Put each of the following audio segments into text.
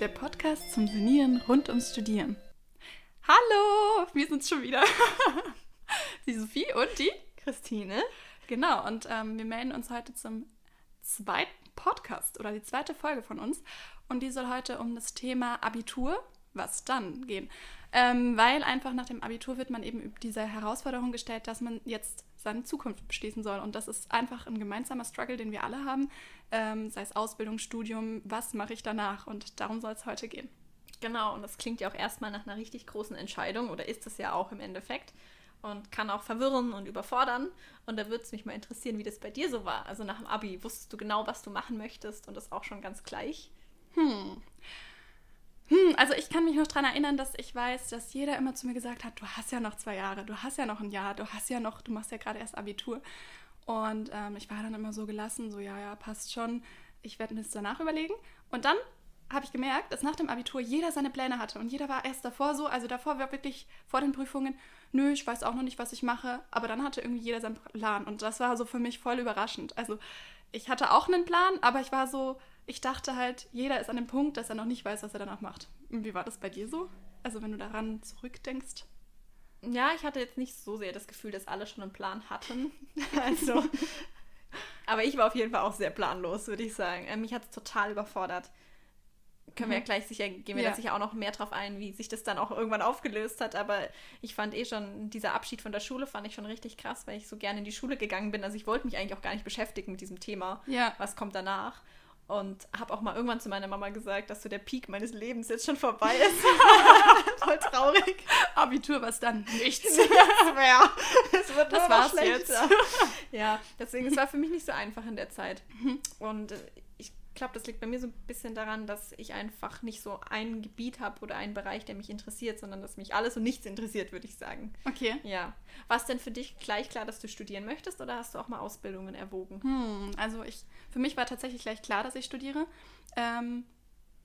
der Podcast zum Senieren rund ums Studieren. Hallo, wir sind's schon wieder. die Sophie und die Christine. Genau, und ähm, wir melden uns heute zum zweiten Podcast oder die zweite Folge von uns. Und die soll heute um das Thema Abitur, was dann gehen. Ähm, weil einfach nach dem Abitur wird man eben diese Herausforderung gestellt, dass man jetzt seine Zukunft beschließen soll. Und das ist einfach ein gemeinsamer Struggle, den wir alle haben. Ähm, sei es Ausbildung, Studium, was mache ich danach? Und darum soll es heute gehen. Genau, und das klingt ja auch erstmal nach einer richtig großen Entscheidung oder ist es ja auch im Endeffekt und kann auch verwirren und überfordern. Und da würde es mich mal interessieren, wie das bei dir so war. Also nach dem Abi, wusstest du genau, was du machen möchtest und das auch schon ganz gleich? Hm. Hm, also ich kann mich noch daran erinnern, dass ich weiß, dass jeder immer zu mir gesagt hat, du hast ja noch zwei Jahre, du hast ja noch ein Jahr, du hast ja noch, du machst ja gerade erst Abitur. Und ähm, ich war dann immer so gelassen, so ja, ja, passt schon, ich werde mir das danach überlegen. Und dann habe ich gemerkt, dass nach dem Abitur jeder seine Pläne hatte und jeder war erst davor so, also davor war wirklich vor den Prüfungen, nö, ich weiß auch noch nicht, was ich mache, aber dann hatte irgendwie jeder seinen Plan und das war so für mich voll überraschend. Also ich hatte auch einen Plan, aber ich war so, ich dachte halt, jeder ist an dem Punkt, dass er noch nicht weiß, was er danach macht. Wie war das bei dir so? Also wenn du daran zurückdenkst? Ja, ich hatte jetzt nicht so sehr das Gefühl, dass alle schon einen Plan hatten. also, aber ich war auf jeden Fall auch sehr planlos, würde ich sagen. Äh, mich hat es total überfordert. Können mhm. wir ja gleich sicher, gehen wir ja. da sicher auch noch mehr drauf ein, wie sich das dann auch irgendwann aufgelöst hat. Aber ich fand eh schon, dieser Abschied von der Schule fand ich schon richtig krass, weil ich so gerne in die Schule gegangen bin. Also ich wollte mich eigentlich auch gar nicht beschäftigen mit diesem Thema. Ja. Was kommt danach? Und habe auch mal irgendwann zu meiner Mama gesagt, dass so der Peak meines Lebens jetzt schon vorbei ist. Voll traurig. Abitur, was dann? Nichts. Nichts mehr. Es wird das war's jetzt. Ja, deswegen, es war für mich nicht so einfach in der Zeit. Mhm. Und glaube, das liegt bei mir so ein bisschen daran, dass ich einfach nicht so ein Gebiet habe oder einen Bereich, der mich interessiert, sondern dass mich alles und nichts interessiert, würde ich sagen. Okay. Ja. War es denn für dich gleich klar, dass du studieren möchtest oder hast du auch mal Ausbildungen erwogen? Hm, also ich, für mich war tatsächlich gleich klar, dass ich studiere. Ähm,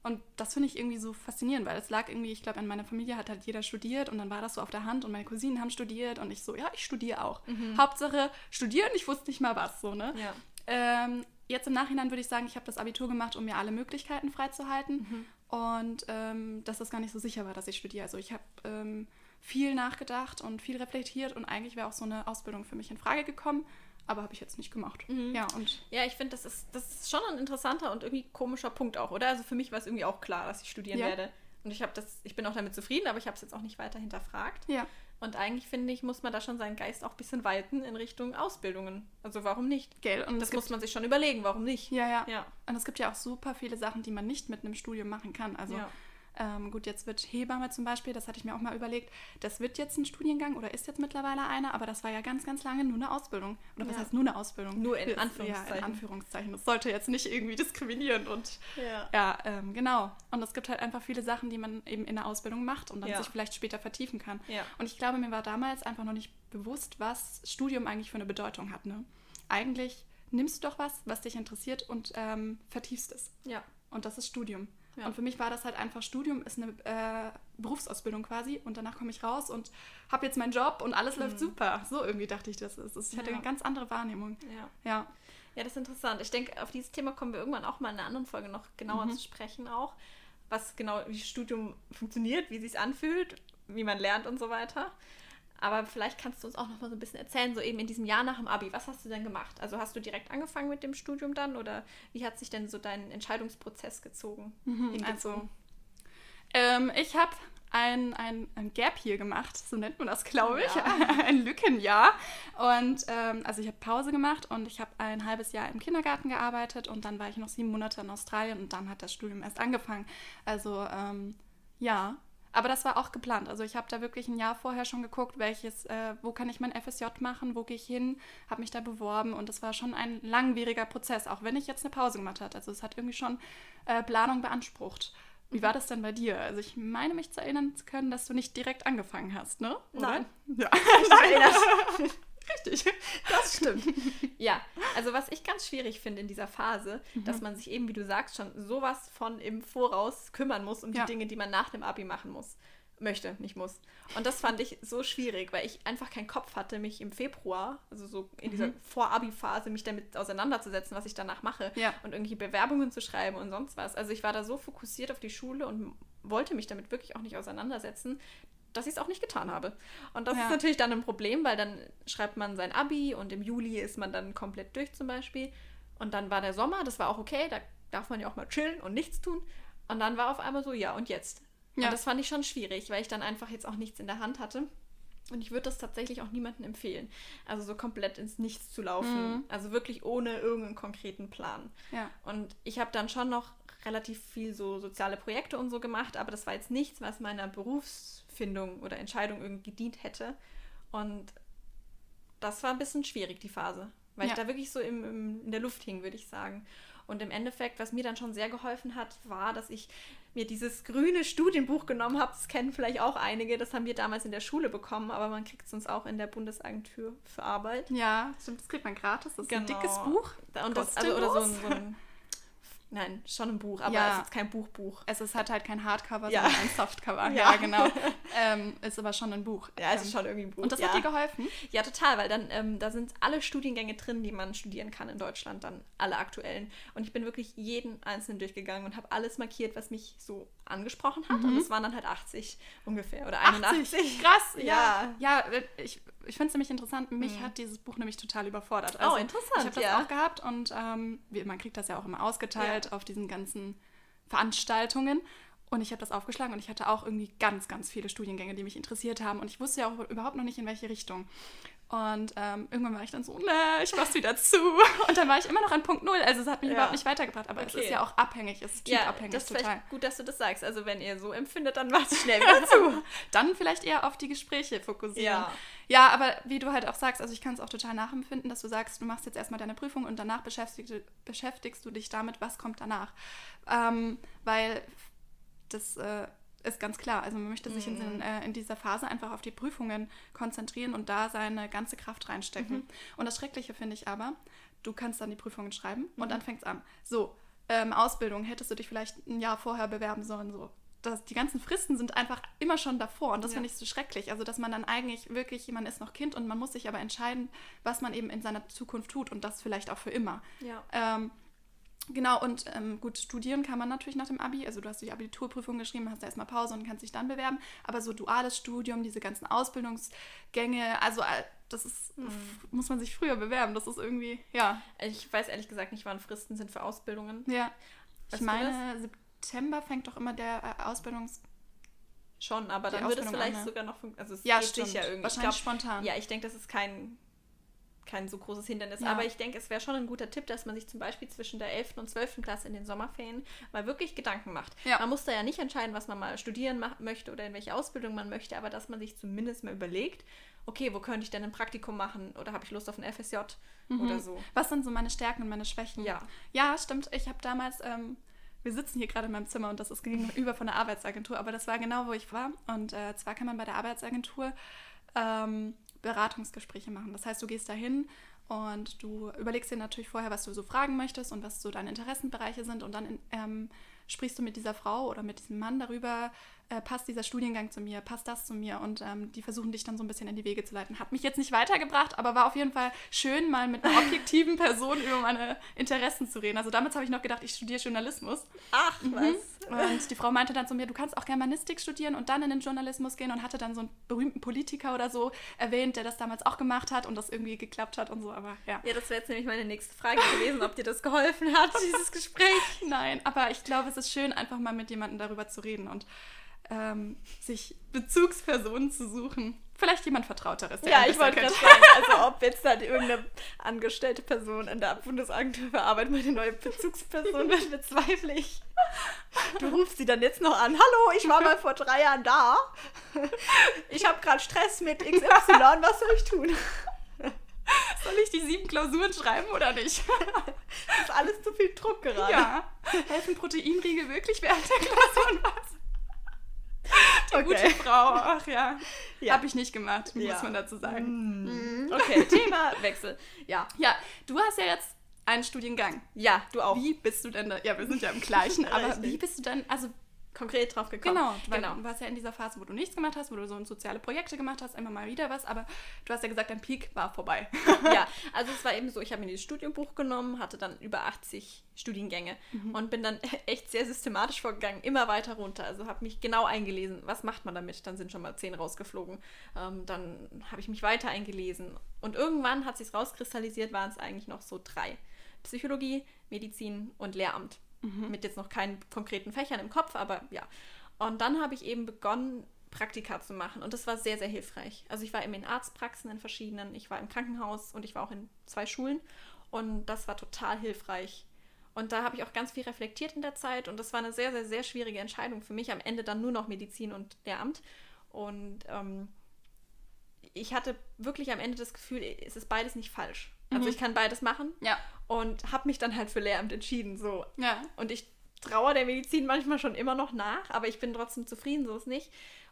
und das finde ich irgendwie so faszinierend, weil es lag irgendwie, ich glaube, in meiner Familie hat halt jeder studiert und dann war das so auf der Hand und meine Cousinen haben studiert und ich so, ja, ich studiere auch. Mhm. Hauptsache studieren, ich wusste nicht mal was, so, ne? Ja. Ähm, jetzt im Nachhinein würde ich sagen, ich habe das Abitur gemacht, um mir alle Möglichkeiten freizuhalten. Mhm. Und ähm, dass das gar nicht so sicher war, dass ich studiere. Also ich habe ähm, viel nachgedacht und viel reflektiert und eigentlich wäre auch so eine Ausbildung für mich in Frage gekommen. Aber habe ich jetzt nicht gemacht. Mhm. Ja, und ja, ich finde, das ist, das ist schon ein interessanter und irgendwie komischer Punkt auch, oder? Also für mich war es irgendwie auch klar, dass ich studieren ja. werde. Und ich habe das, ich bin auch damit zufrieden, aber ich habe es jetzt auch nicht weiter hinterfragt. Ja. Und eigentlich finde ich, muss man da schon seinen Geist auch ein bisschen weiten in Richtung Ausbildungen. Also warum nicht? Gell? Und das muss man sich schon überlegen, warum nicht? Ja, ja, ja. Und es gibt ja auch super viele Sachen, die man nicht mit einem Studium machen kann. Also ja. Ähm, gut, jetzt wird Hebamme zum Beispiel, das hatte ich mir auch mal überlegt, das wird jetzt ein Studiengang oder ist jetzt mittlerweile einer, aber das war ja ganz, ganz lange nur eine Ausbildung. Oder was ja. heißt nur eine Ausbildung? Nur in Anführungszeichen. Ja, in Anführungszeichen. Das sollte jetzt nicht irgendwie diskriminieren und ja, ja ähm, genau. Und es gibt halt einfach viele Sachen, die man eben in der Ausbildung macht und dann sich vielleicht später vertiefen kann. Und ich glaube, mir war damals einfach noch nicht bewusst, was Studium eigentlich für eine Bedeutung hat. Ne? Eigentlich nimmst du doch was, was dich interessiert und ähm, vertiefst es. Ja. Und das ist Studium. Ja. Und für mich war das halt einfach Studium, ist eine äh, Berufsausbildung quasi und danach komme ich raus und habe jetzt meinen Job und alles mhm. läuft super. So irgendwie dachte ich, das ist. Ich hatte ja. eine ganz andere Wahrnehmung. Ja. ja. Ja, das ist interessant. Ich denke, auf dieses Thema kommen wir irgendwann auch mal in einer anderen Folge noch genauer mhm. zu sprechen auch. Was genau, wie Studium funktioniert, wie es sich anfühlt, wie man lernt und so weiter. Aber vielleicht kannst du uns auch noch mal so ein bisschen erzählen, so eben in diesem Jahr nach dem Abi, was hast du denn gemacht? Also hast du direkt angefangen mit dem Studium dann oder wie hat sich denn so dein Entscheidungsprozess gezogen? Mhm, also, ähm, ich habe ein, ein, ein Gap hier gemacht, so nennt man das, glaube ich, ja. ein Lückenjahr. Und ähm, also ich habe Pause gemacht und ich habe ein halbes Jahr im Kindergarten gearbeitet und dann war ich noch sieben Monate in Australien und dann hat das Studium erst angefangen. Also ähm, ja, aber das war auch geplant. Also ich habe da wirklich ein Jahr vorher schon geguckt, welches, äh, wo kann ich mein FSJ machen, wo gehe ich hin, habe mich da beworben und das war schon ein langwieriger Prozess, auch wenn ich jetzt eine Pause gemacht habe. Also es hat irgendwie schon äh, Planung beansprucht. Wie war das denn bei dir? Also ich meine mich zu erinnern zu können, dass du nicht direkt angefangen hast, ne? Oder? Nein. Ja. Nein. Richtig, das stimmt. ja, also was ich ganz schwierig finde in dieser Phase, mhm. dass man sich eben, wie du sagst, schon sowas von im Voraus kümmern muss um die ja. Dinge, die man nach dem Abi machen muss. möchte, nicht muss. Und das fand ich so schwierig, weil ich einfach keinen Kopf hatte, mich im Februar, also so in dieser Mhm. Vor-Abi-Phase, mich damit auseinanderzusetzen, was ich danach mache Ja. und irgendwie Bewerbungen zu schreiben und sonst was. Also ich war da so fokussiert auf die Schule und wollte mich damit wirklich auch nicht auseinandersetzen, dass ich es auch nicht getan habe. Und das Ja. ist natürlich dann ein Problem, weil dann schreibt man sein Abi und im Juli ist man dann komplett durch zum Beispiel. Und dann war der Sommer, das war auch okay, da darf man ja auch mal chillen und nichts tun. Und dann war auf einmal so, ja, und jetzt? Ja. Und das fand ich schon schwierig, weil ich dann einfach jetzt auch nichts in der Hand hatte. Und ich würde das tatsächlich auch niemandem empfehlen. Also so komplett ins Nichts zu laufen. Mhm. Also wirklich ohne irgendeinen konkreten Plan. Ja. Und ich habe dann schon noch relativ viel so soziale Projekte und so gemacht, aber das war jetzt nichts, was meiner Berufsfindung oder Entscheidung irgendwie gedient hätte. Und das war ein bisschen schwierig, die Phase. Weil Ja. ich da wirklich so im, im, in der Luft hing, würde ich sagen. Und im Endeffekt, was mir dann schon sehr geholfen hat, war, dass ich mir dieses grüne Studienbuch genommen habe. Das kennen vielleicht auch einige. Das haben wir damals in der Schule bekommen, aber man kriegt es uns auch in der Bundesagentur für Arbeit. Ja, stimmt, das kriegt man gratis. Das ist ein Genau. dickes Buch. Und das, also, oder so ein, so ein. Nein, schon ein Buch, aber Ja. es ist kein Buchbuch. Es ist halt halt kein Hardcover, Ja. sondern ein Softcover. Ja. Ja, genau. ähm, ist aber schon ein Buch. Ja, es Ähm, ist schon irgendwie ein Buch. Und das hat dir geholfen? Ja, total, weil dann ähm, da sind alle Studiengänge drin, die man studieren kann in Deutschland, dann alle aktuellen. Und ich bin wirklich jeden einzelnen durchgegangen und habe alles markiert, was mich so angesprochen hat. Und es waren dann halt 80 ungefähr oder 81. Krass, Ja. ja. Ja, äh, ich, ich finde es nämlich interessant. Mich hat dieses Buch nämlich total überfordert. Oh, interessant, Ich habe das ja. auch gehabt und ähm, wie, man kriegt das ja auch immer ausgeteilt auf diesen ganzen Veranstaltungen. Und ich habe das aufgeschlagen und ich hatte auch irgendwie ganz, ganz viele Studiengänge, die mich interessiert haben. Und ich wusste ja auch überhaupt noch nicht, in welche Richtung. Und ähm, irgendwann war ich dann so, ne, ich mach's wieder zu. Und dann war ich immer noch an Punkt Null. Also es hat mich Ja. überhaupt nicht weitergebracht. Aber es Okay. ist ja auch abhängig, es ist Ja, typabhängig das ist total. gut, dass du das sagst. Also wenn ihr so empfindet, dann macht schnell wieder zu. Dann vielleicht eher auf die Gespräche fokussieren. Ja. Ja, aber wie du halt auch sagst, also ich kann es auch total nachempfinden, dass du sagst, du machst jetzt erstmal deine Prüfung und danach beschäftigst, beschäftigst du dich damit, was kommt danach. Ähm, weil das äh, ist ganz klar. Also man möchte sich in, den, äh, in dieser Phase einfach auf die Prüfungen konzentrieren und da seine ganze Kraft reinstecken. Und das Schreckliche finde ich aber, du kannst dann die Prüfungen schreiben und dann fängt es an. So, ähm, Ausbildung hättest du dich vielleicht ein Jahr vorher bewerben sollen, so. Das, die ganzen Fristen sind einfach immer schon davor und das Ja. finde ich so schrecklich. Also, dass man dann eigentlich wirklich, man ist noch Kind und man muss sich aber entscheiden, was man eben in seiner Zukunft tut und das vielleicht auch für immer. Ja. Ähm, genau, und ähm, gut, studieren kann man natürlich nach dem Abi. Also du hast die Abiturprüfung geschrieben, hast da erstmal Pause und kannst dich dann bewerben. Aber so duales Studium, diese ganzen Ausbildungsgänge, also äh, das ist, Mhm. muss man sich früher bewerben. Das ist irgendwie, ja. Ich weiß ehrlich gesagt nicht, wann Fristen sind für Ausbildungen. Ja. Ich Weißt du meine, September fängt doch immer der äh, Ausbildungs... Schon, aber dann würde es vielleicht an, ne? sogar noch also es Ja, geht stimmt. sich ja irgendwie. Wahrscheinlich ich glaub, spontan. Ja, ich denke, das ist kein, kein so großes Hindernis. Ja. Aber ich denke, es wäre schon ein guter Tipp, dass man sich zum Beispiel zwischen der 11. und 12. Klasse in den Sommerferien mal wirklich Gedanken macht. Ja. Man muss da ja nicht entscheiden, was man mal studieren möchte oder in welche Ausbildung man möchte, aber dass man sich zumindest mal überlegt, okay, wo könnte ich denn ein Praktikum machen oder habe ich Lust auf ein FSJ oder so. Was sind so meine Stärken und meine Schwächen? Ja. Ja, stimmt. Ich habe damals, ähm, wir sitzen hier gerade in meinem Zimmer und das ist gegenüber von der Arbeitsagentur, aber das war genau, wo ich war. Und äh, zwar kann man bei der Arbeitsagentur ähm, Beratungsgespräche machen. Das heißt, du gehst dahin und du überlegst dir natürlich vorher, was du so fragen möchtest und was so deine Interessenbereiche sind und dann ähm, sprichst du mit dieser Frau oder mit diesem Mann darüber, äh, passt dieser Studiengang zu mir, passt das zu mir und ähm, die versuchen dich dann so ein bisschen in die Wege zu leiten. Hat mich jetzt nicht weitergebracht, aber war auf jeden Fall schön, mal mit einer objektiven Person über meine Interessen zu reden. Also damals habe ich noch gedacht, ich studiere Journalismus. Ach, was? Und die Frau meinte dann zu mir, du kannst auch Germanistik studieren und dann in den Journalismus gehen und hatte dann so einen berühmten Politiker oder so erwähnt, der das damals auch gemacht hat und das irgendwie geklappt hat und so, aber ja. Ja, das wäre jetzt nämlich meine nächste Frage gewesen, ob dir das geholfen hat, dieses Gespräch. Nein, aber ich glaube, es ist schön, einfach mal mit jemandem darüber zu reden und ähm, sich Bezugspersonen zu suchen. Vielleicht jemand Vertrauteres. Ja, ich wollte gerade sagen, also ob jetzt dann irgendeine angestellte Person in der Bundesagentur für Arbeit meine neue Bezugsperson wird, bezweifle ich. Du rufst sie dann jetzt noch an. Hallo, ich war mal vor drei Jahren da. Ich habe gerade Stress mit XY. Was soll ich tun? Soll ich die sieben Klausuren schreiben oder nicht? Das ist alles zu viel Druck gerade. Ja. Helfen Proteinriegel wirklich während der Klausuren was? Die Okay. gute Frau, ach ja. Ja. Habe ich nicht gemacht, Ja. muss man dazu sagen. Mm. Okay, Themawechsel. Ja. Ja, du hast ja jetzt einen Studiengang. Ja, du auch. Wie bist du denn da? Ja, wir sind ja im gleichen, aber wie bist du denn, also konkret drauf gekommen. Genau, weil genau. du warst ja in dieser Phase, wo du nichts gemacht hast, wo du so soziale Projekte gemacht hast, immer mal wieder was, aber du hast ja gesagt, dein Peak war vorbei. ja, also es war eben so, ich habe mir dieses Studienbuch genommen, hatte dann über 80 Studiengänge mhm. und bin dann echt sehr systematisch vorgegangen, immer weiter runter. Also habe mich genau eingelesen, was macht man damit? Dann sind schon mal zehn rausgeflogen. Ähm, dann habe ich mich weiter eingelesen und irgendwann hat sich rauskristallisiert, waren es eigentlich noch so drei. Psychologie, Medizin und Lehramt. Mhm. Mit jetzt noch keinen konkreten Fächern im Kopf, aber ja. Und dann habe ich eben begonnen, Praktika zu machen. Und das war sehr, sehr hilfreich. Also ich war eben in Arztpraxen in verschiedenen, ich war im Krankenhaus und ich war auch in zwei Schulen. Und das war total hilfreich. Und da habe ich auch ganz viel reflektiert in der Zeit. Und das war eine sehr, sehr, sehr schwierige Entscheidung für mich. Am Ende dann nur noch Medizin und Lehramt. Und ähm, ich hatte wirklich am Ende das Gefühl, es ist beides nicht falsch. Also mhm. ich kann beides machen. Ja. Und habe mich dann halt für Lehramt entschieden. So. Ja. Und ich traue der Medizin manchmal schon immer noch nach, aber ich bin trotzdem zufrieden, so ist nicht.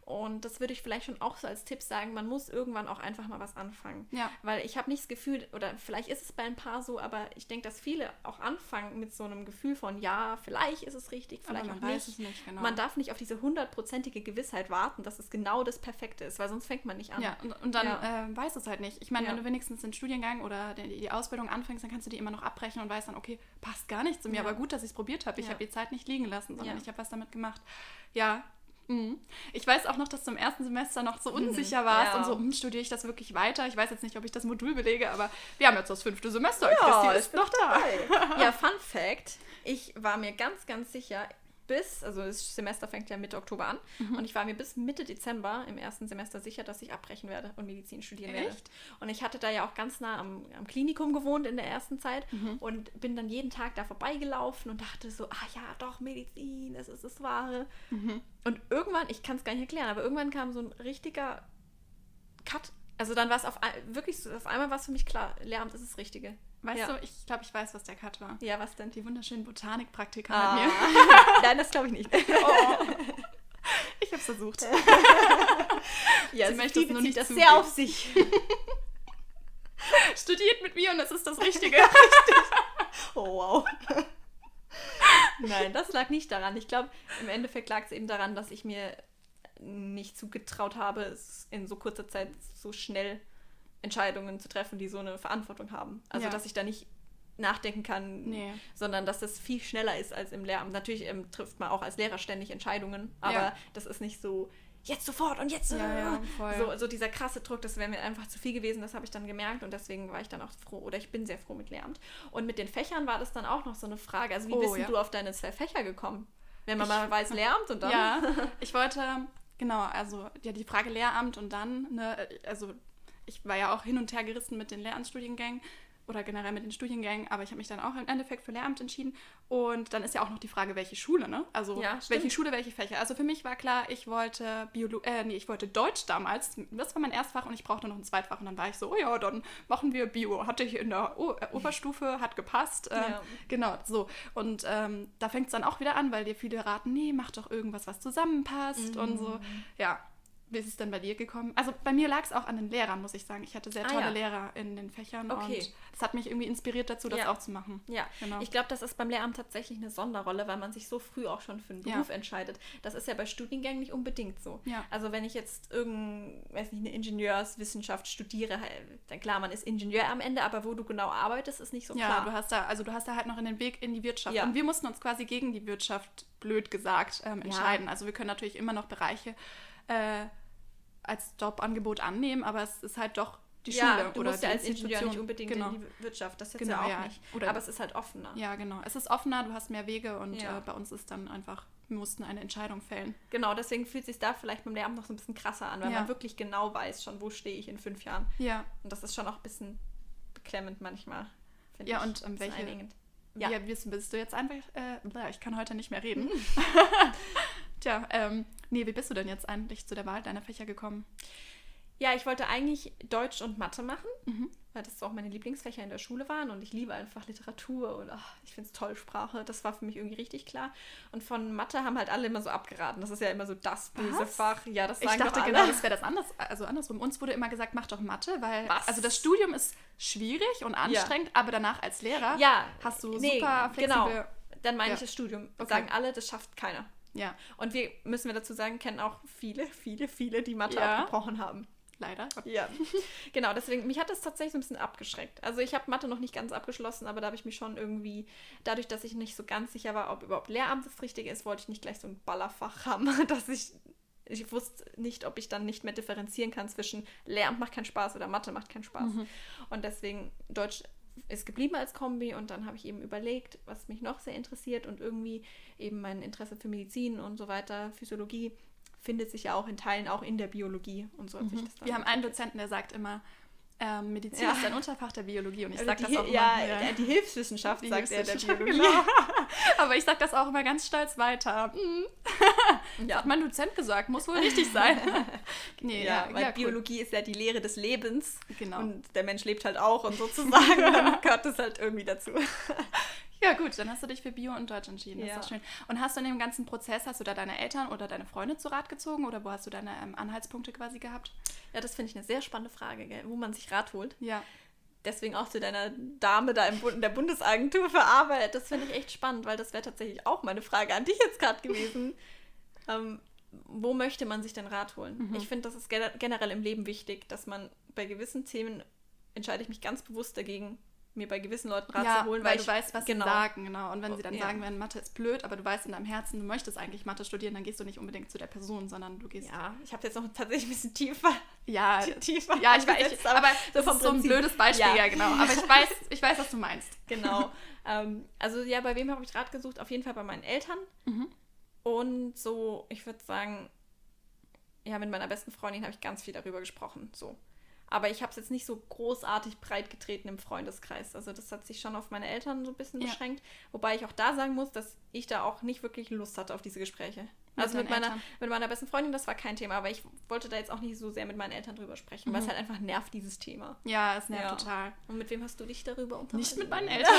Und das würde ich vielleicht schon auch so als Tipp sagen, man muss irgendwann auch einfach mal was anfangen. Ja. Weil ich habe nicht das Gefühl, oder vielleicht ist es bei ein paar so, aber ich denke, dass viele auch anfangen mit so einem Gefühl von, ja, vielleicht ist es richtig, vielleicht auch nicht. nicht genau. Man darf nicht auf diese hundertprozentige Gewissheit warten, dass es genau das Perfekte ist, weil sonst fängt man nicht an. Ja, und, und dann ja. äh, weiß es halt nicht. Ich meine, ja. wenn du wenigstens den Studiengang oder die, die, Ausbildung anfängst, dann kannst du die immer noch abbrechen und weißt dann, okay, passt gar nicht zu mir, aber gut, dass ich es probiert habe. Ich habe die Zeit nicht liegen lassen, sondern ich habe was damit gemacht. Ja. Ich weiß auch noch, dass du im ersten Semester noch so mhm. unsicher warst ja. und so, hm, studiere ich das wirklich weiter? Ich weiß jetzt nicht, ob ich das Modul belege, aber wir haben jetzt das fünfte Semester. Ja, Christi ist noch da. ja, Fun Fact: Ich war mir ganz, ganz sicher, bis, also das Semester fängt ja Mitte Oktober an, mhm. und ich war mir bis Mitte Dezember im ersten Semester sicher, dass ich abbrechen werde und Medizin studieren Echt? werde. Und ich hatte da ja auch ganz nah am, am Klinikum gewohnt in der ersten Zeit mhm. und bin dann jeden Tag da vorbeigelaufen und dachte so, ah ja, doch, Medizin, das ist das Wahre. Mhm. Und irgendwann, ich kann es gar nicht erklären, aber irgendwann kam so ein richtiger Cut. Also dann war es auf wirklich so, auf einmal war es für mich klar, Lehramt ist das Richtige. Weißt ja. du, ich glaube, ich weiß, was der Cut war. Ja, was denn? Die wunderschönen Botanikpraktika ah. mit mir. Nein, das glaube ich nicht. Oh. Ich habe es versucht. ja, Sie möchte es nur nicht das zugeben. sehr auf sich. Studiert mit mir und das ist das Richtige. oh, wow. Nein, das lag nicht daran. Ich glaube, im Endeffekt lag es eben daran, dass ich mir nicht zugetraut habe, es in so kurzer Zeit so schnell Entscheidungen zu treffen, die so eine Verantwortung haben. Also, ja. dass ich da nicht nachdenken kann, nee. sondern dass das viel schneller ist als im Lehramt. Natürlich ähm, trifft man auch als Lehrer ständig Entscheidungen, aber ja. das ist nicht so jetzt sofort und jetzt ja, äh, so, so dieser krasse Druck, das wäre mir einfach zu viel gewesen, das habe ich dann gemerkt und deswegen war ich dann auch froh oder ich bin sehr froh mit Lehramt. Und mit den Fächern war das dann auch noch so eine Frage, also wie oh, bist du auf deine zwei Fächer gekommen? Wenn man ich, mal weiß Lehramt und dann... Ja, ich wollte, genau, also ja, die Frage Lehramt und dann, ne, also ich war ja auch hin und her gerissen mit den Lehramtsstudiengängen oder generell mit den Studiengängen, aber ich habe mich dann auch im Endeffekt für Lehramt entschieden. Und dann ist ja auch noch die Frage, welche Schule, ne? Also ja, welche Schule, welche Fächer. Also für mich war klar, ich wollte Biolo äh, nee, ich wollte Deutsch damals. Das war mein Erstfach und ich brauchte noch ein Zweitfach. Und dann war ich so, oh ja, dann machen wir Bio. Hatte ich in der o äh, Oberstufe, hat gepasst. Äh, ja. Genau, so. Und ähm, da fängt es dann auch wieder an, weil dir viele raten, nee, mach doch irgendwas, was zusammenpasst mhm. und so. Mhm. Ja, wie ist es denn bei dir gekommen? Also bei mir lag es auch an den Lehrern, muss ich sagen. Ich hatte sehr tolle ah, ja. Lehrer in den Fächern okay. und das hat mich irgendwie inspiriert dazu, das ja. auch zu machen. Ja, genau. Ich glaube, das ist beim Lehramt tatsächlich eine Sonderrolle, weil man sich so früh auch schon für einen Beruf ja. entscheidet. Das ist ja bei Studiengängen nicht unbedingt so. Also wenn ich jetzt irgend, weiß nicht, eine Ingenieurswissenschaft studiere, dann klar, man ist Ingenieur am Ende, aber wo du genau arbeitest, ist nicht so klar. Ja, du hast da, also du hast da halt noch einen Weg in die Wirtschaft. Und wir mussten uns quasi gegen die Wirtschaft, blöd gesagt, ähm, entscheiden. Also wir können natürlich immer noch Bereiche äh, als Jobangebot annehmen, aber es ist halt doch die ja, Schule du oder musst ja als Ingenieur nicht unbedingt genau. in die Wirtschaft, das jetzt genau, ja auch ja. nicht. Oder aber es ist halt offener. Ja, genau. Es ist offener, du hast mehr Wege und ja. äh, bei uns ist dann einfach, wir mussten eine Entscheidung fällen. Genau, deswegen fühlt es sich da vielleicht beim Lehramt noch so ein bisschen krasser an, weil man wirklich genau weiß schon, wo stehe ich in fünf Jahren. Ja. Und das ist schon auch ein bisschen beklemmend manchmal. Ja, ich. und ähm, welche, ja. Wie bist, bist du jetzt einfach, äh, ich kann heute nicht mehr reden. Tja, ähm, nee, wie bist du denn jetzt eigentlich zu der Wahl deiner Fächer gekommen? Ja, ich wollte eigentlich Deutsch und Mathe machen, mhm. weil das so auch meine Lieblingsfächer in der Schule waren und ich liebe einfach Literatur und ach, ich finde es toll, Sprache. Das war für mich irgendwie richtig klar. Und von Mathe haben halt alle immer so abgeraten. Das ist ja immer so das böse? Fach. Ja, das sagen Ich dachte genau, das wäre das anders, also andersrum. Uns wurde immer gesagt, mach doch Mathe, weil Was? also das Studium ist schwierig und anstrengend, ja. aber danach als Lehrer ja, hast du nee, super flexibel. Genau. Dann meine ja. ich das Studium. Okay. Sagen alle, das schafft keiner. Ja. Und wir, müssen wir dazu sagen, kennen auch viele, viele, viele, die Mathe Ja. abgebrochen haben. Leider. Ja, genau, deswegen, mich hat das tatsächlich so ein bisschen abgeschreckt. Also ich habe Mathe noch nicht ganz abgeschlossen, aber da habe ich mich schon irgendwie, dadurch, dass ich nicht so ganz sicher war, ob überhaupt Lehramt das Richtige ist, wollte ich nicht gleich so ein Ballerfach haben, dass ich, ich wusste nicht, ob ich dann nicht mehr differenzieren kann zwischen Lehramt macht keinen Spaß oder Mathe macht keinen Spaß. Und deswegen Deutsch ist geblieben als Kombi und dann habe ich eben überlegt, was mich noch sehr interessiert und irgendwie eben mein Interesse für Medizin und so weiter, Physiologie, findet sich ja auch in Teilen auch in der Biologie und so hat sich das dann Wir haben einen Dozenten, der sagt immer, ähm, Medizin Ja. ist ein Unterfach der Biologie und ich Also sage das auch immer. ja, die Hilfswissenschaft, Die sagt er der Biologie. genau. Aber ich sage das auch immer ganz stolz weiter. Mhm. Ja. Hat mein Dozent gesagt, muss wohl richtig sein. nee, Ja, weil cool. Biologie ist ja die Lehre des Lebens. Genau. Und der Mensch lebt halt auch und sozusagen dann gehört das halt irgendwie dazu. Ja, gut, dann hast du dich für Bio und Deutsch entschieden. Das Ja. ist doch schön. Und hast du in dem ganzen Prozess, hast du da deine Eltern oder deine Freunde zu Rat gezogen oder wo hast du deine ähm, Anhaltspunkte quasi gehabt? Ja, das finde ich eine sehr spannende Frage, gell? wo man sich Rat holt. Ja. Deswegen auch zu deiner Dame da im Bund, in der Bundesagentur für Arbeit. Das finde ich echt spannend, weil das wäre tatsächlich auch meine Frage an dich jetzt gerade gewesen. ähm, wo möchte man sich denn Rat holen? Mhm. Ich finde, das ist gener- generell im Leben wichtig, dass man bei gewissen Themen entscheide ich mich ganz bewusst dagegen, mir bei gewissen Leuten Rat ja, zu holen, weil, weil, du ich, weißt, was genau. sie sagen, genau. Und wenn sie dann Ja. sagen werden, Mathe ist blöd, aber du weißt in deinem Herzen, du möchtest eigentlich Mathe studieren, dann gehst du nicht unbedingt zu der Person, sondern du gehst. Ja, ich habe jetzt noch tatsächlich ein bisschen tiefer. Ja, tiefer ja ich weiß, angesetzt, aber, so das ist so ein blödes Beispiel, ja, Ja. genau. Aber ich weiß, ich weiß, was du meinst. Genau. ähm, also ja, bei wem habe ich Rat gesucht? Auf jeden Fall bei meinen Eltern. Mhm. Und so, ich würde sagen, ja, mit meiner besten Freundin habe ich ganz viel darüber gesprochen. So. Aber ich habe es jetzt nicht so großartig breit getreten im Freundeskreis. Also das hat sich schon auf meine Eltern so ein bisschen Ja. beschränkt. Wobei ich auch da sagen muss, dass ich da auch nicht wirklich Lust hatte auf diese Gespräche. Also mit meiner, Eltern? mit meiner besten Freundin, das war kein Thema, aber ich wollte da jetzt auch nicht so sehr mit meinen Eltern drüber sprechen, weil es Mhm. halt einfach nervt, dieses Thema. Ja, es nervt Ja. total. Und mit wem hast du dich darüber unterhalten? Nicht mit meinen Eltern.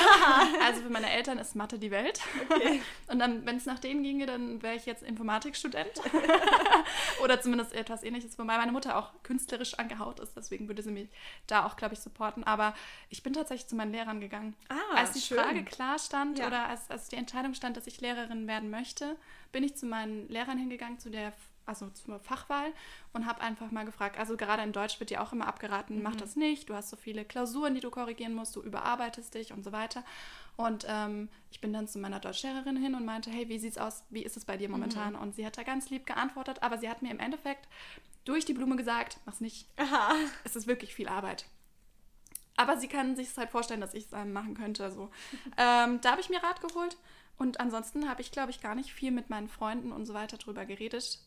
Also für meine Eltern ist Mathe die Welt. Okay. Und dann, wenn es nach denen ginge, dann wäre ich jetzt Informatikstudent. Oder zumindest etwas ähnliches, wobei meine Mutter auch künstlerisch angehaut ist, deswegen würde sie mich da auch, glaube ich, supporten. Aber ich bin tatsächlich zu meinen Lehrern gegangen. Ah, als die schön. Frage klar stand Ja. oder als, als die Entscheidung stand, dass ich Lehrerin werden möchte, bin ich zu meinen Lehrern hingegangen, zu der also zur Fachwahl und habe einfach mal gefragt, also gerade in Deutsch wird dir auch immer abgeraten, mach das nicht, du hast so viele Klausuren, die du korrigieren musst, du überarbeitest dich und so weiter. Und ähm, ich bin dann zu meiner Deutschlehrerin hin und meinte, hey, wie sieht's aus, wie ist es bei dir momentan? Und sie hat da ganz lieb geantwortet, aber sie hat mir im Endeffekt durch die Blume gesagt, mach's nicht, Aha. es ist wirklich viel Arbeit. Aber sie kann sich halt vorstellen, dass ich es ähm, machen könnte. So. Ähm, da habe ich mir Rat geholt. Und ansonsten habe ich, glaube ich, gar nicht viel mit meinen Freunden und so weiter drüber geredet,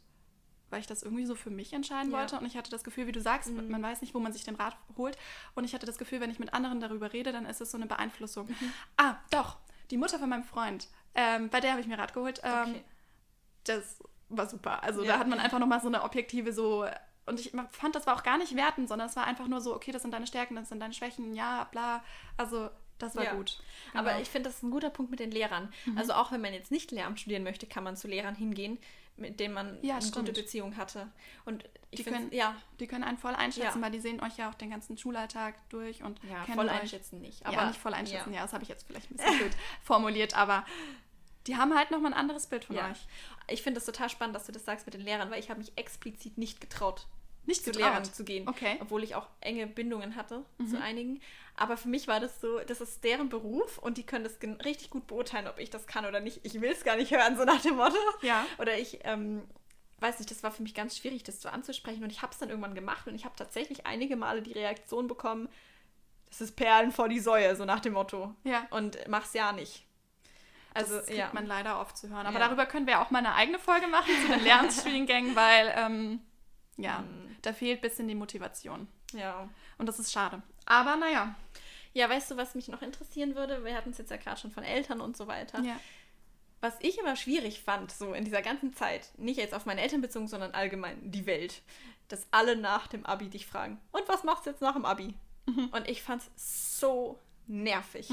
weil ich das irgendwie so für mich entscheiden Ja. wollte. Und ich hatte das Gefühl, wie du sagst, Mhm. man weiß nicht, wo man sich den Rat holt. Und ich hatte das Gefühl, wenn ich mit anderen darüber rede, dann ist es so eine Beeinflussung. Mhm. Ah, doch, die Mutter von meinem Freund, ähm, bei der habe ich mir Rat geholt. Ähm, Okay. das war super. Also Ja. da hat man einfach nochmal so eine objektive so. Und ich fand, das war auch gar nicht werten, sondern es war einfach nur so, okay, das sind deine Stärken, das sind deine Schwächen, ja, bla. Also das war Ja. gut. Aber Genau. ich finde, das ist ein guter Punkt mit den Lehrern. Also auch wenn man jetzt nicht Lehramt studieren möchte, kann man zu Lehrern hingehen, mit denen man Ja, eine stimmt. gute Beziehung hatte. Und ich Die finde, können- ja, die können einen voll einschätzen, Ja. weil die sehen euch ja auch den ganzen Schulalltag durch und ja kennen voll euch. einschätzen nicht. Aber ja, nicht voll einschätzen, ja, das habe ich jetzt vielleicht ein bisschen blöd formuliert, aber die haben halt nochmal ein anderes Bild von euch. Ich finde es total spannend, dass du das sagst mit den Lehrern, weil ich habe mich explizit nicht getraut, Nicht zu getraut. Lehrern zu gehen. Okay. Obwohl ich auch enge Bindungen hatte zu Mhm. einigen. Aber für mich war das so, das ist deren Beruf und die können das richtig gut beurteilen, ob ich das kann oder nicht. Ich will es gar nicht hören, so nach dem Motto. Ja. Oder ich, ähm, weiß nicht, das war für mich ganz schwierig, das so anzusprechen. Und ich habe es dann irgendwann gemacht und ich habe tatsächlich einige Male die Reaktion bekommen, das ist Perlen vor die Säue, so nach dem Motto. Ja. Und mach's ja nicht. Also, das kriegt ja. man leider oft zu hören. Aber Ja. darüber können wir auch mal eine eigene Folge machen zu den Lernstudiengängen, weil ähm, ja, Mhm. Da fehlt ein bisschen die Motivation. ja. Und das ist schade. Aber naja. Ja, weißt du, was mich noch interessieren würde? Wir hatten es jetzt ja gerade schon von Eltern und so weiter. Ja. Was ich immer schwierig fand, so in dieser ganzen Zeit, nicht jetzt auf meine Eltern bezogen, sondern allgemein die Welt, dass alle nach dem Abi dich fragen, und was machst du jetzt nach dem Abi? Und ich fand es so nervig.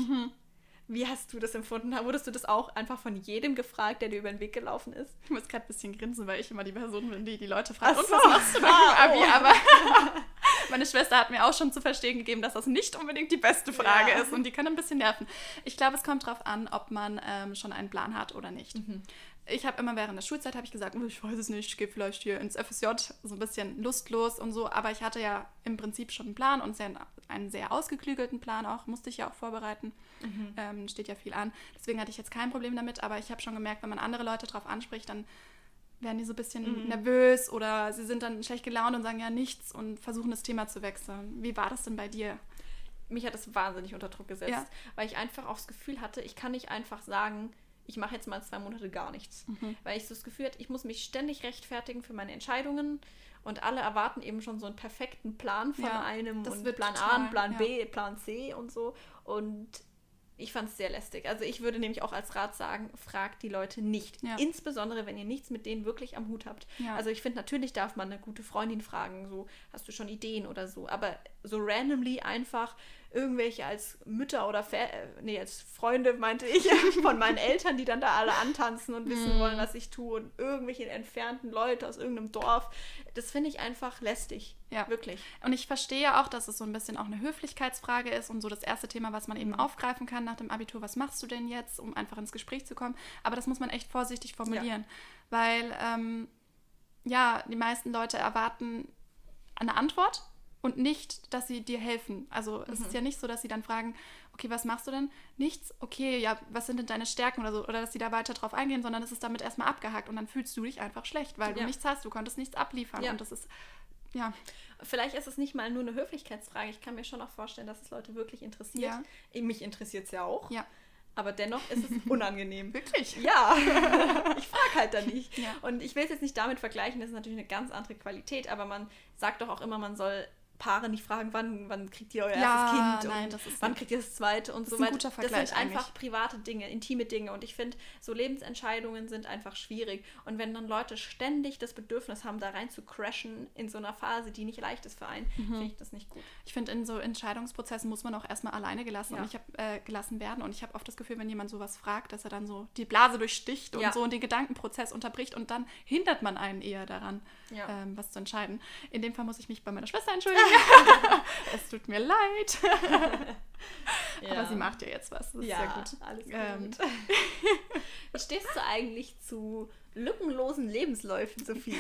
Wie hast du das empfunden? Wurdest du das auch einfach von jedem gefragt, der dir über den Weg gelaufen ist? Ich muss gerade ein bisschen grinsen, weil ich immer die Person bin, die die Leute fragt, Ach und so. was machst du nach Ah, dem Abi? oh. Aber meine Schwester hat mir auch schon zu verstehen gegeben, dass das nicht unbedingt die beste Frage Ja. ist und die kann ein bisschen nerven. Ich glaube, es kommt darauf an, ob man ähm, schon einen Plan hat oder nicht. Mhm. ich habe immer während der Schulzeit habe ich gesagt, "Oh, ich weiß es nicht, ich gehe vielleicht hier ins FSJ, so ein bisschen lustlos und so. Aber ich hatte ja im Prinzip schon einen Plan und sehr, einen sehr ausgeklügelten Plan auch, musste ich ja auch vorbereiten. Ähm, steht ja viel an. Deswegen hatte ich jetzt kein Problem damit, aber ich habe schon gemerkt, wenn man andere Leute darauf anspricht, dann werden die so ein bisschen nervös oder sie sind dann schlecht gelaunt und sagen ja nichts und versuchen das Thema zu wechseln. Wie war das denn bei dir? mich hat das wahnsinnig unter Druck gesetzt, Ja. weil ich einfach auch das Gefühl hatte, ich kann nicht einfach sagen, ich mache jetzt mal zwei Monate gar nichts. Mhm. Weil ich so das Gefühl hatte, ich muss mich ständig rechtfertigen für meine Entscheidungen und alle erwarten eben schon so einen perfekten Plan von Ja, einem das und Plan A, total, und Plan ja. B, Plan C und so. Und ich fand es sehr lästig. Also ich würde nämlich auch als Rat sagen, fragt die Leute nicht. Ja. Insbesondere, wenn ihr nichts mit denen wirklich am Hut habt. Ja. Also ich finde, natürlich darf man eine gute Freundin fragen, so, hast du schon Ideen oder so. Aber so randomly einfach irgendwelche als Mütter oder, Fa äh, nee, als Freunde, meinte ich, von meinen Eltern, die dann da alle antanzen und wissen Mhm. wollen, was ich tue und irgendwelche entfernten Leute aus irgendeinem Dorf. Das finde ich einfach lästig. Ja. Wirklich. Und ich verstehe auch, dass es so ein bisschen auch eine Höflichkeitsfrage ist und so das erste Thema, was man eben aufgreifen kann nach dem Abitur, was machst du denn jetzt, um einfach ins Gespräch zu kommen. Aber das muss man echt vorsichtig formulieren, weil ähm, ja, die meisten Leute erwarten eine Antwort und nicht, dass sie dir helfen. Also es ist ja nicht so, dass sie dann fragen, okay, was machst du denn? Nichts, okay, ja, was sind denn deine Stärken oder so, oder dass sie da weiter drauf eingehen, sondern es ist damit erstmal abgehakt und dann fühlst du dich einfach schlecht, weil du Ja. nichts hast, du konntest nichts abliefern Ja. und das ist, ja, Vielleicht ist es nicht mal nur eine Höflichkeitsfrage. Ich kann mir schon auch vorstellen, dass es Leute wirklich interessiert. Ja. Mich interessiert es ja auch. ja, Aber dennoch ist es unangenehm. wirklich. Ja, ich frage halt da nicht. Ja. Und ich will es jetzt nicht damit vergleichen, das ist natürlich eine ganz andere Qualität, aber man sagt doch auch immer, man soll Paare nicht fragen, wann, wann kriegt ihr euer Ja, erstes Kind nein, und das ist wann kriegt ihr das zweite und das so weiter. Das sind einfach eigentlich. private Dinge, intime Dinge und ich finde, so Lebensentscheidungen sind einfach schwierig. Und wenn dann Leute ständig das Bedürfnis haben, da rein zu crashen in so einer Phase, die nicht leicht ist für einen, Mhm. finde ich das nicht gut. Ich finde, in so Entscheidungsprozessen muss man auch erstmal alleine gelassen, Ja. und ich hab, äh, gelassen werden. Und ich habe oft das Gefühl, wenn jemand sowas fragt, dass er dann so die Blase durchsticht und Ja. so und den Gedankenprozess unterbricht und dann hindert man einen eher daran, ähm, was zu entscheiden. In dem Fall muss ich mich bei meiner Schwester entschuldigen. Es tut mir leid. Aber sie macht ja jetzt was. Das ja, ist ja gut. alles gut. Ähm, Wie stehst du eigentlich zu lückenlosen Lebensläufen, Sophie?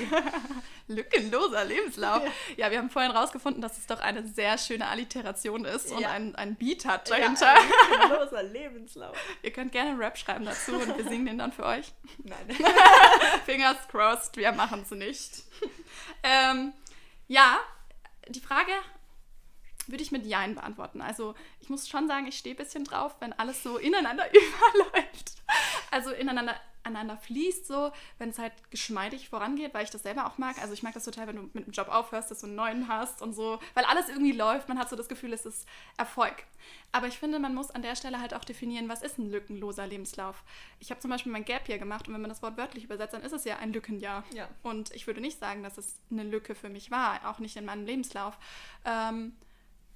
Lückenloser Lebenslauf. Ja, wir haben vorhin rausgefunden, dass es doch eine sehr schöne Alliteration ist und Ja. ein, ein Beat hat Ja, dahinter. lückenloser Lebenslauf. Ihr könnt gerne einen Rap schreiben dazu und wir singen den dann für euch. Nein. Fingers crossed, wir machen es nicht. ähm, ja, die Frage würde ich mit Jein beantworten. Also ich muss schon sagen, ich stehe ein bisschen drauf, wenn alles so ineinander überläuft. Also ineinander aneinander fließt so, wenn es halt geschmeidig vorangeht, weil ich das selber auch mag. Also ich mag das total, wenn du mit dem Job aufhörst, dass du einen neuen hast und so, weil alles irgendwie läuft, man hat so das Gefühl, es ist Erfolg. Aber ich finde, man muss an der Stelle halt auch definieren, was ist ein lückenloser Lebenslauf. Ich habe zum Beispiel mein Gap Year gemacht und wenn man das Wort wörtlich übersetzt, dann ist es ja ein Lückenjahr. Ja. Und ich würde nicht sagen, dass es eine Lücke für mich war, auch nicht in meinem Lebenslauf. Ähm,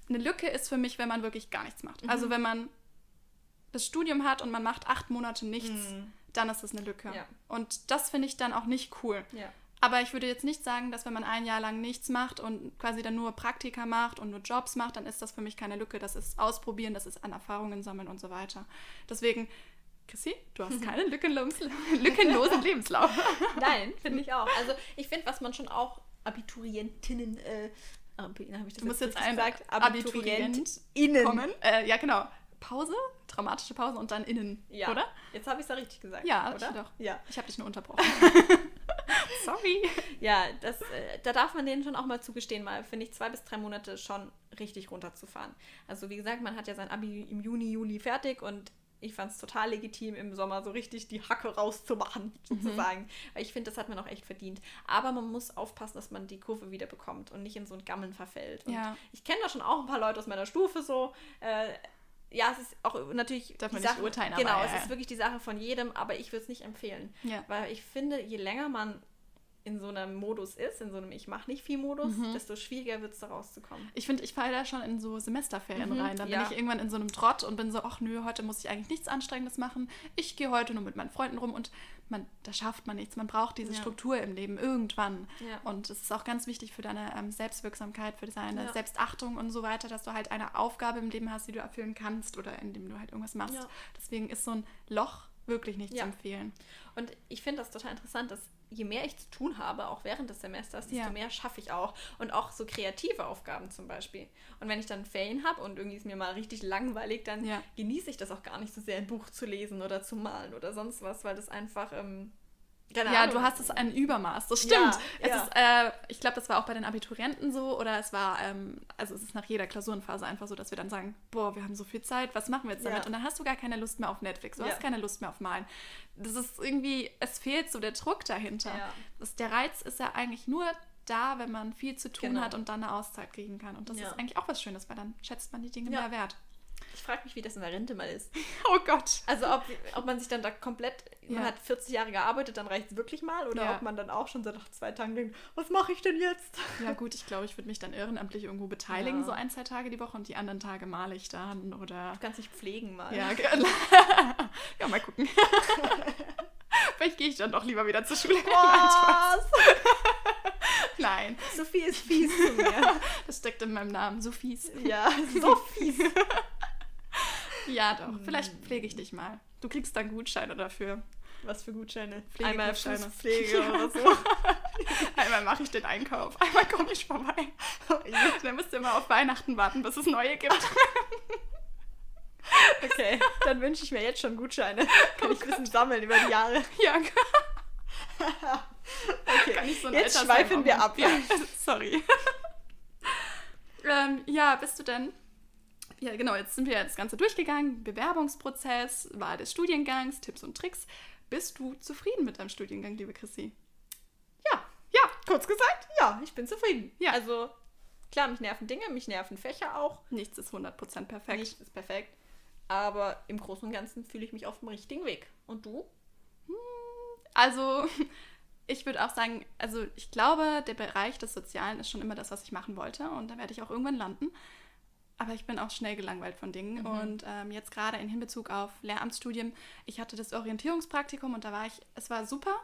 eine Lücke ist für mich, wenn man wirklich gar nichts macht. Mhm. Also wenn man das Studium hat und man macht acht Monate nichts, dann ist das eine Lücke. Ja. Und das finde ich dann auch nicht cool. Ja. Aber ich würde jetzt nicht sagen, dass wenn man ein Jahr lang nichts macht und quasi dann nur Praktika macht und nur Jobs macht, dann ist das für mich keine Lücke. Das ist Ausprobieren, das ist an Erfahrungen sammeln und so weiter. Deswegen, Chrissy, du hast keinen lückenlos, lückenlosen Lebenslauf. Nein, finde ich auch. Also ich finde, was man schon auch Abiturientinnen, äh, habe ich das Du musst jetzt ein gesagt? Abiturient Abiturientinnen. kommen. Äh, ja, genau. Pause, dramatische Pause und dann innen, Ja. oder? Jetzt habe ich es da richtig gesagt. Ja, oder? doch. Ja. Ich habe dich nur unterbrochen. Sorry. Ja, das, äh, da darf man denen schon auch mal zugestehen, mal, finde ich, zwei bis drei Monate schon richtig runterzufahren. Also wie gesagt, man hat ja sein Abi im Juni, Juli fertig und ich fand es total legitim, im Sommer so richtig die Hacke rauszumachen, sozusagen. Weil ich finde, das hat man auch echt verdient. Aber man muss aufpassen, dass man die Kurve wieder bekommt und nicht in so ein Gammeln verfällt. Und Ja. Ich kenne da schon auch ein paar Leute aus meiner Stufe so. Äh, ja, es ist auch natürlich Darf man nicht Sache, urteilen, aber genau, ja, es ist wirklich die Sache von jedem, aber ich würde es nicht empfehlen. Ja. Weil ich finde, je länger man in so einem Modus ist, in so einem Ich mache nicht viel Modus, Mhm. desto schwieriger wird es da rauszukommen. Ich finde, ich falle da schon in so Semesterferien Mhm, rein. Dann ja. bin ich irgendwann in so einem Trott und bin so, ach nö, heute muss ich eigentlich nichts Anstrengendes machen. Ich gehe heute nur mit meinen Freunden rum und man, da schafft man nichts. Man braucht diese Ja. Struktur im Leben irgendwann. Ja. Und es ist auch ganz wichtig für deine ähm, Selbstwirksamkeit, für deine. Selbstachtung und so weiter, dass du halt eine Aufgabe im Leben hast, die du erfüllen kannst oder indem du halt irgendwas machst. Deswegen ist so ein Loch wirklich nicht zu empfehlen. Und ich finde das total interessant, dass je mehr ich zu tun habe, auch während des Semesters, desto Ja. mehr schaffe ich auch. Und auch so kreative Aufgaben zum Beispiel. Und wenn ich dann Ferien habe und irgendwie ist mir mal richtig langweilig, dann Ja. genieße ich das auch gar nicht so sehr, ein Buch zu lesen oder zu malen oder sonst was, weil das einfach, ähm, keine Ja, Ahnung. du hast es ein Übermaß, das stimmt. Ja, es ja. Ist, äh, ich glaube, das war auch bei den Abiturienten so oder es war, ähm, also es ist nach jeder Klausurenphase einfach so, dass wir dann sagen, boah, wir haben so viel Zeit, was machen wir jetzt damit? Ja. Und dann hast du gar keine Lust mehr auf Netflix, du hast keine Lust mehr auf Malen. Das ist irgendwie, es fehlt so der Druck dahinter. Das, der Reiz ist ja eigentlich nur da, wenn man viel zu tun Genau. hat und dann eine Auszeit kriegen kann. Und das ist eigentlich auch was Schönes, weil dann schätzt man die Dinge mehr wert. Ich frage mich, wie das in der Rente mal ist. Oh Gott. Also ob, ob man sich dann da komplett, man Ja. hat 40 Jahre gearbeitet, dann reicht es wirklich mal oder Ja. ob man dann auch schon so nach zwei Tagen denkt, was mache ich denn jetzt? Ja gut, ich glaube, ich würde mich dann ehrenamtlich irgendwo beteiligen, Ja. so ein, zwei Tage die Woche und die anderen Tage male ich dann oder... Du kannst dich pflegen mal. Ja, ja mal gucken. Vielleicht gehe ich dann doch lieber wieder zur Schule. Was? Nein, Sophie ist fies zu mir. das steckt in meinem Namen. So fies. ja, so fies. Ja, doch. Vielleicht pflege ich dich mal. Du kriegst dann Gutscheine dafür. Was für Gutscheine? Pflegegutscheine. Einmal Fußpflege Ja. oder so. Einmal mache ich den Einkauf, einmal komme ich vorbei. Dann müsst ihr mal auf Weihnachten warten, bis es neue gibt. Okay, dann wünsche ich mir jetzt schon Gutscheine. Kann ich ein bisschen sammeln über die Jahre. Ja, Okay, kann ich so jetzt schweifen wir ab. Ja, sorry. ähm, ja, bist du denn? Ja, genau, jetzt sind wir das Ganze durchgegangen. Bewerbungsprozess, Wahl des Studiengangs, Tipps und Tricks. Bist du zufrieden mit deinem Studiengang, liebe Chrissy? Ja, ja, kurz gesagt, ja, ich bin zufrieden. Ja. Also, klar, mich nerven Dinge, mich nerven Fächer auch. Nichts ist 100% perfekt. Nichts ist perfekt. Aber im Großen und Ganzen fühle ich mich auf dem richtigen Weg. Und du? Also, ich würde auch sagen, also ich glaube, der Bereich des Sozialen ist schon immer das, was ich machen wollte. Und da werde ich auch irgendwann landen. Aber ich bin auch schnell gelangweilt von Dingen. Mhm. Und ähm, jetzt gerade in Hinbezug auf Lehramtsstudien, ich hatte das Orientierungspraktikum und da war ich, es war super,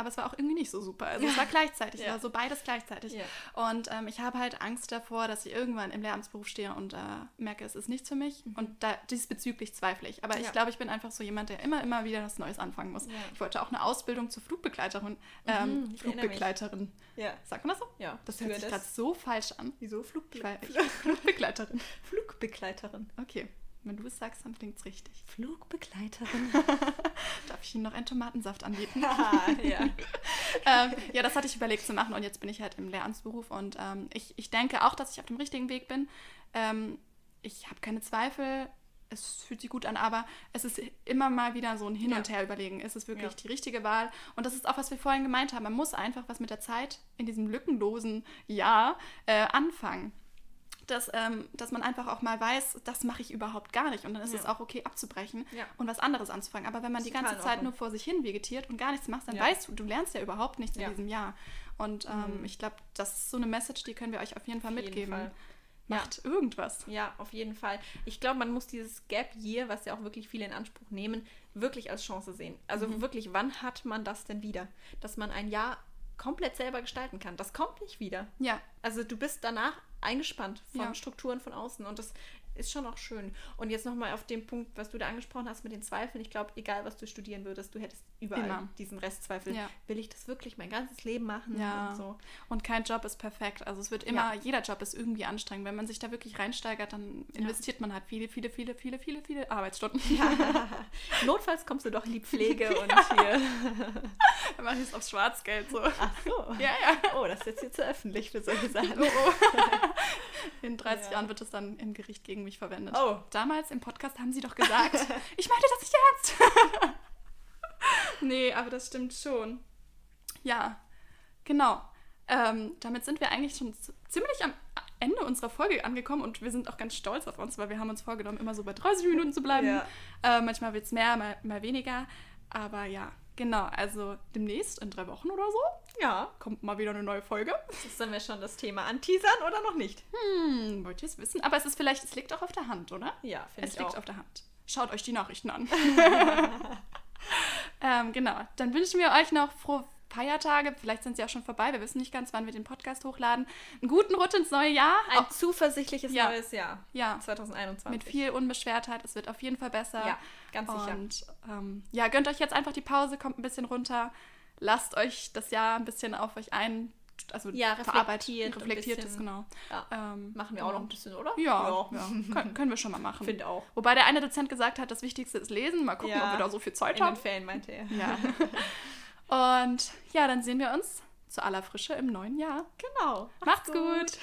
aber es war auch irgendwie nicht so super. Also es war gleichzeitig, es Ja. war so beides gleichzeitig. Ja. Und ähm, ich habe halt Angst davor, dass ich irgendwann im Lehramtsberuf stehe und äh, merke, es ist nichts für mich. Und da, diesbezüglich zweifle ich. Aber ich Mhm. Ja. glaube, ich bin einfach so jemand, der immer, immer wieder was Neues anfangen muss. Ja. Ich wollte auch eine Ausbildung zur Flugbegleiterin. Ähm, Mhm, erinnere mich. Flugbegleiterin. Ja. Sagt man das so? Ja. Das hört sich gerade so falsch an. Wieso? Ich Flugbe war ich, Flugbegleiterin. Flugbegleiterin. Okay. Wenn du es sagst, dann klingt es richtig. Flugbegleiterin. Darf ich Ihnen noch einen Tomatensaft anbieten? ja. ähm, ja, das hatte ich überlegt zu machen und jetzt bin ich halt im Lehramtsberuf und ähm, ich, ich denke auch, dass ich auf dem richtigen Weg bin. Ähm, ich habe keine Zweifel, es fühlt sich gut an, aber es ist immer mal wieder so ein Hin Ja. und Her überlegen. Ist es wirklich Ja. die richtige Wahl? Und das ist auch, was wir vorhin gemeint haben. Man muss einfach was mit der Zeit in diesem lückenlosen Jahr äh, anfangen. Dass, ähm, dass man einfach auch mal weiß, das mache ich überhaupt gar nicht. Und dann ist Ja. es auch okay abzubrechen Ja. und was anderes anzufangen. Aber wenn man die ganze Zeit nur vor sich hin vegetiert und gar nichts machst, dann Ja. weißt du, du lernst ja überhaupt nichts in diesem Jahr. Und ähm, Mhm. ich glaube, das ist so eine Message, die können wir euch auf jeden Fall Auf jeden mitgeben. Fall. Ja. Macht irgendwas. Ja, auf jeden Fall. Ich glaube, man muss dieses Gap Year, was ja auch wirklich viele in Anspruch nehmen, wirklich als Chance sehen. Also Mhm. wirklich, wann hat man das denn wieder? Dass man ein Jahr komplett selber gestalten kann. Das kommt nicht wieder. Ja, Also du bist danach eingespannt von Ja. Strukturen von außen und das ist schon auch schön. Und jetzt nochmal auf den Punkt, was du da angesprochen hast mit den Zweifeln. Ich glaube, egal was du studieren würdest, du hättest überall Immer. diesen Restzweifel. Ja. Will ich das wirklich mein ganzes Leben machen? Ja. Und so. und kein Job ist perfekt. Also es wird immer, jeder Job ist irgendwie anstrengend. Wenn man sich da wirklich reinsteigert, dann investiert man halt viele, viele, viele, viele, viele, viele Arbeitsstunden. Notfalls kommst du doch in die Pflege und hier. dann mache ich es aufs Schwarzgeld so. Ach so. Ja, ja. Oh, das ist jetzt hier zu öffentlich für solche Sachen. Oh, oh. In 30 Ja. Jahren wird es dann im Gericht gegen mich verwendet. Oh. Damals im Podcast haben sie doch gesagt, ich meinte das nicht ernst. nee, aber das stimmt schon. Ja, genau. Ähm, damit sind wir eigentlich schon ziemlich am Ende unserer Folge angekommen und wir sind auch ganz stolz auf uns, weil wir haben uns vorgenommen, immer so bei 30 Minuten zu bleiben. Ja. Äh, manchmal wird es mehr, mal, mal weniger. Aber ja, genau. Also demnächst, in drei Wochen oder so, Ja. kommt mal wieder eine neue Folge. Sollen wir schon das Thema anteasern oder noch nicht? Hm, wollt ihr es wissen? Aber es ist vielleicht, es liegt auch auf der Hand, oder? Ja, finde Es ich liegt auch. auf der Hand. Schaut euch die Nachrichten an. ähm, genau. Dann wünschen wir euch noch frohe Feiertage, vielleicht sind sie auch schon vorbei, wir wissen nicht ganz, wann wir den Podcast hochladen. Einen guten Rutsch ins neue Jahr. Ein Auch- zuversichtliches Ja. neues Jahr. ja, 2021. mit viel Unbeschwertheit. Es wird auf jeden Fall besser. Ja, ganz sicher. Und ähm, ja, gönnt euch jetzt einfach die Pause, kommt ein bisschen runter, lasst euch das Jahr ein bisschen auf euch ein, also Ja, reflektiert reflektiert es, bisschen. genau. Ja. Ähm, Machen wir auch noch ein bisschen, oder? Ja, ja. Können, können wir schon mal machen. Finde auch. Wobei der eine Dozent gesagt hat, das Wichtigste ist lesen. Mal gucken, ob wir da so viel Zeit In den haben. Ferien meinte er. Ja. Und ja, dann sehen wir uns zu aller Frische im neuen Jahr. Genau. Macht's gut.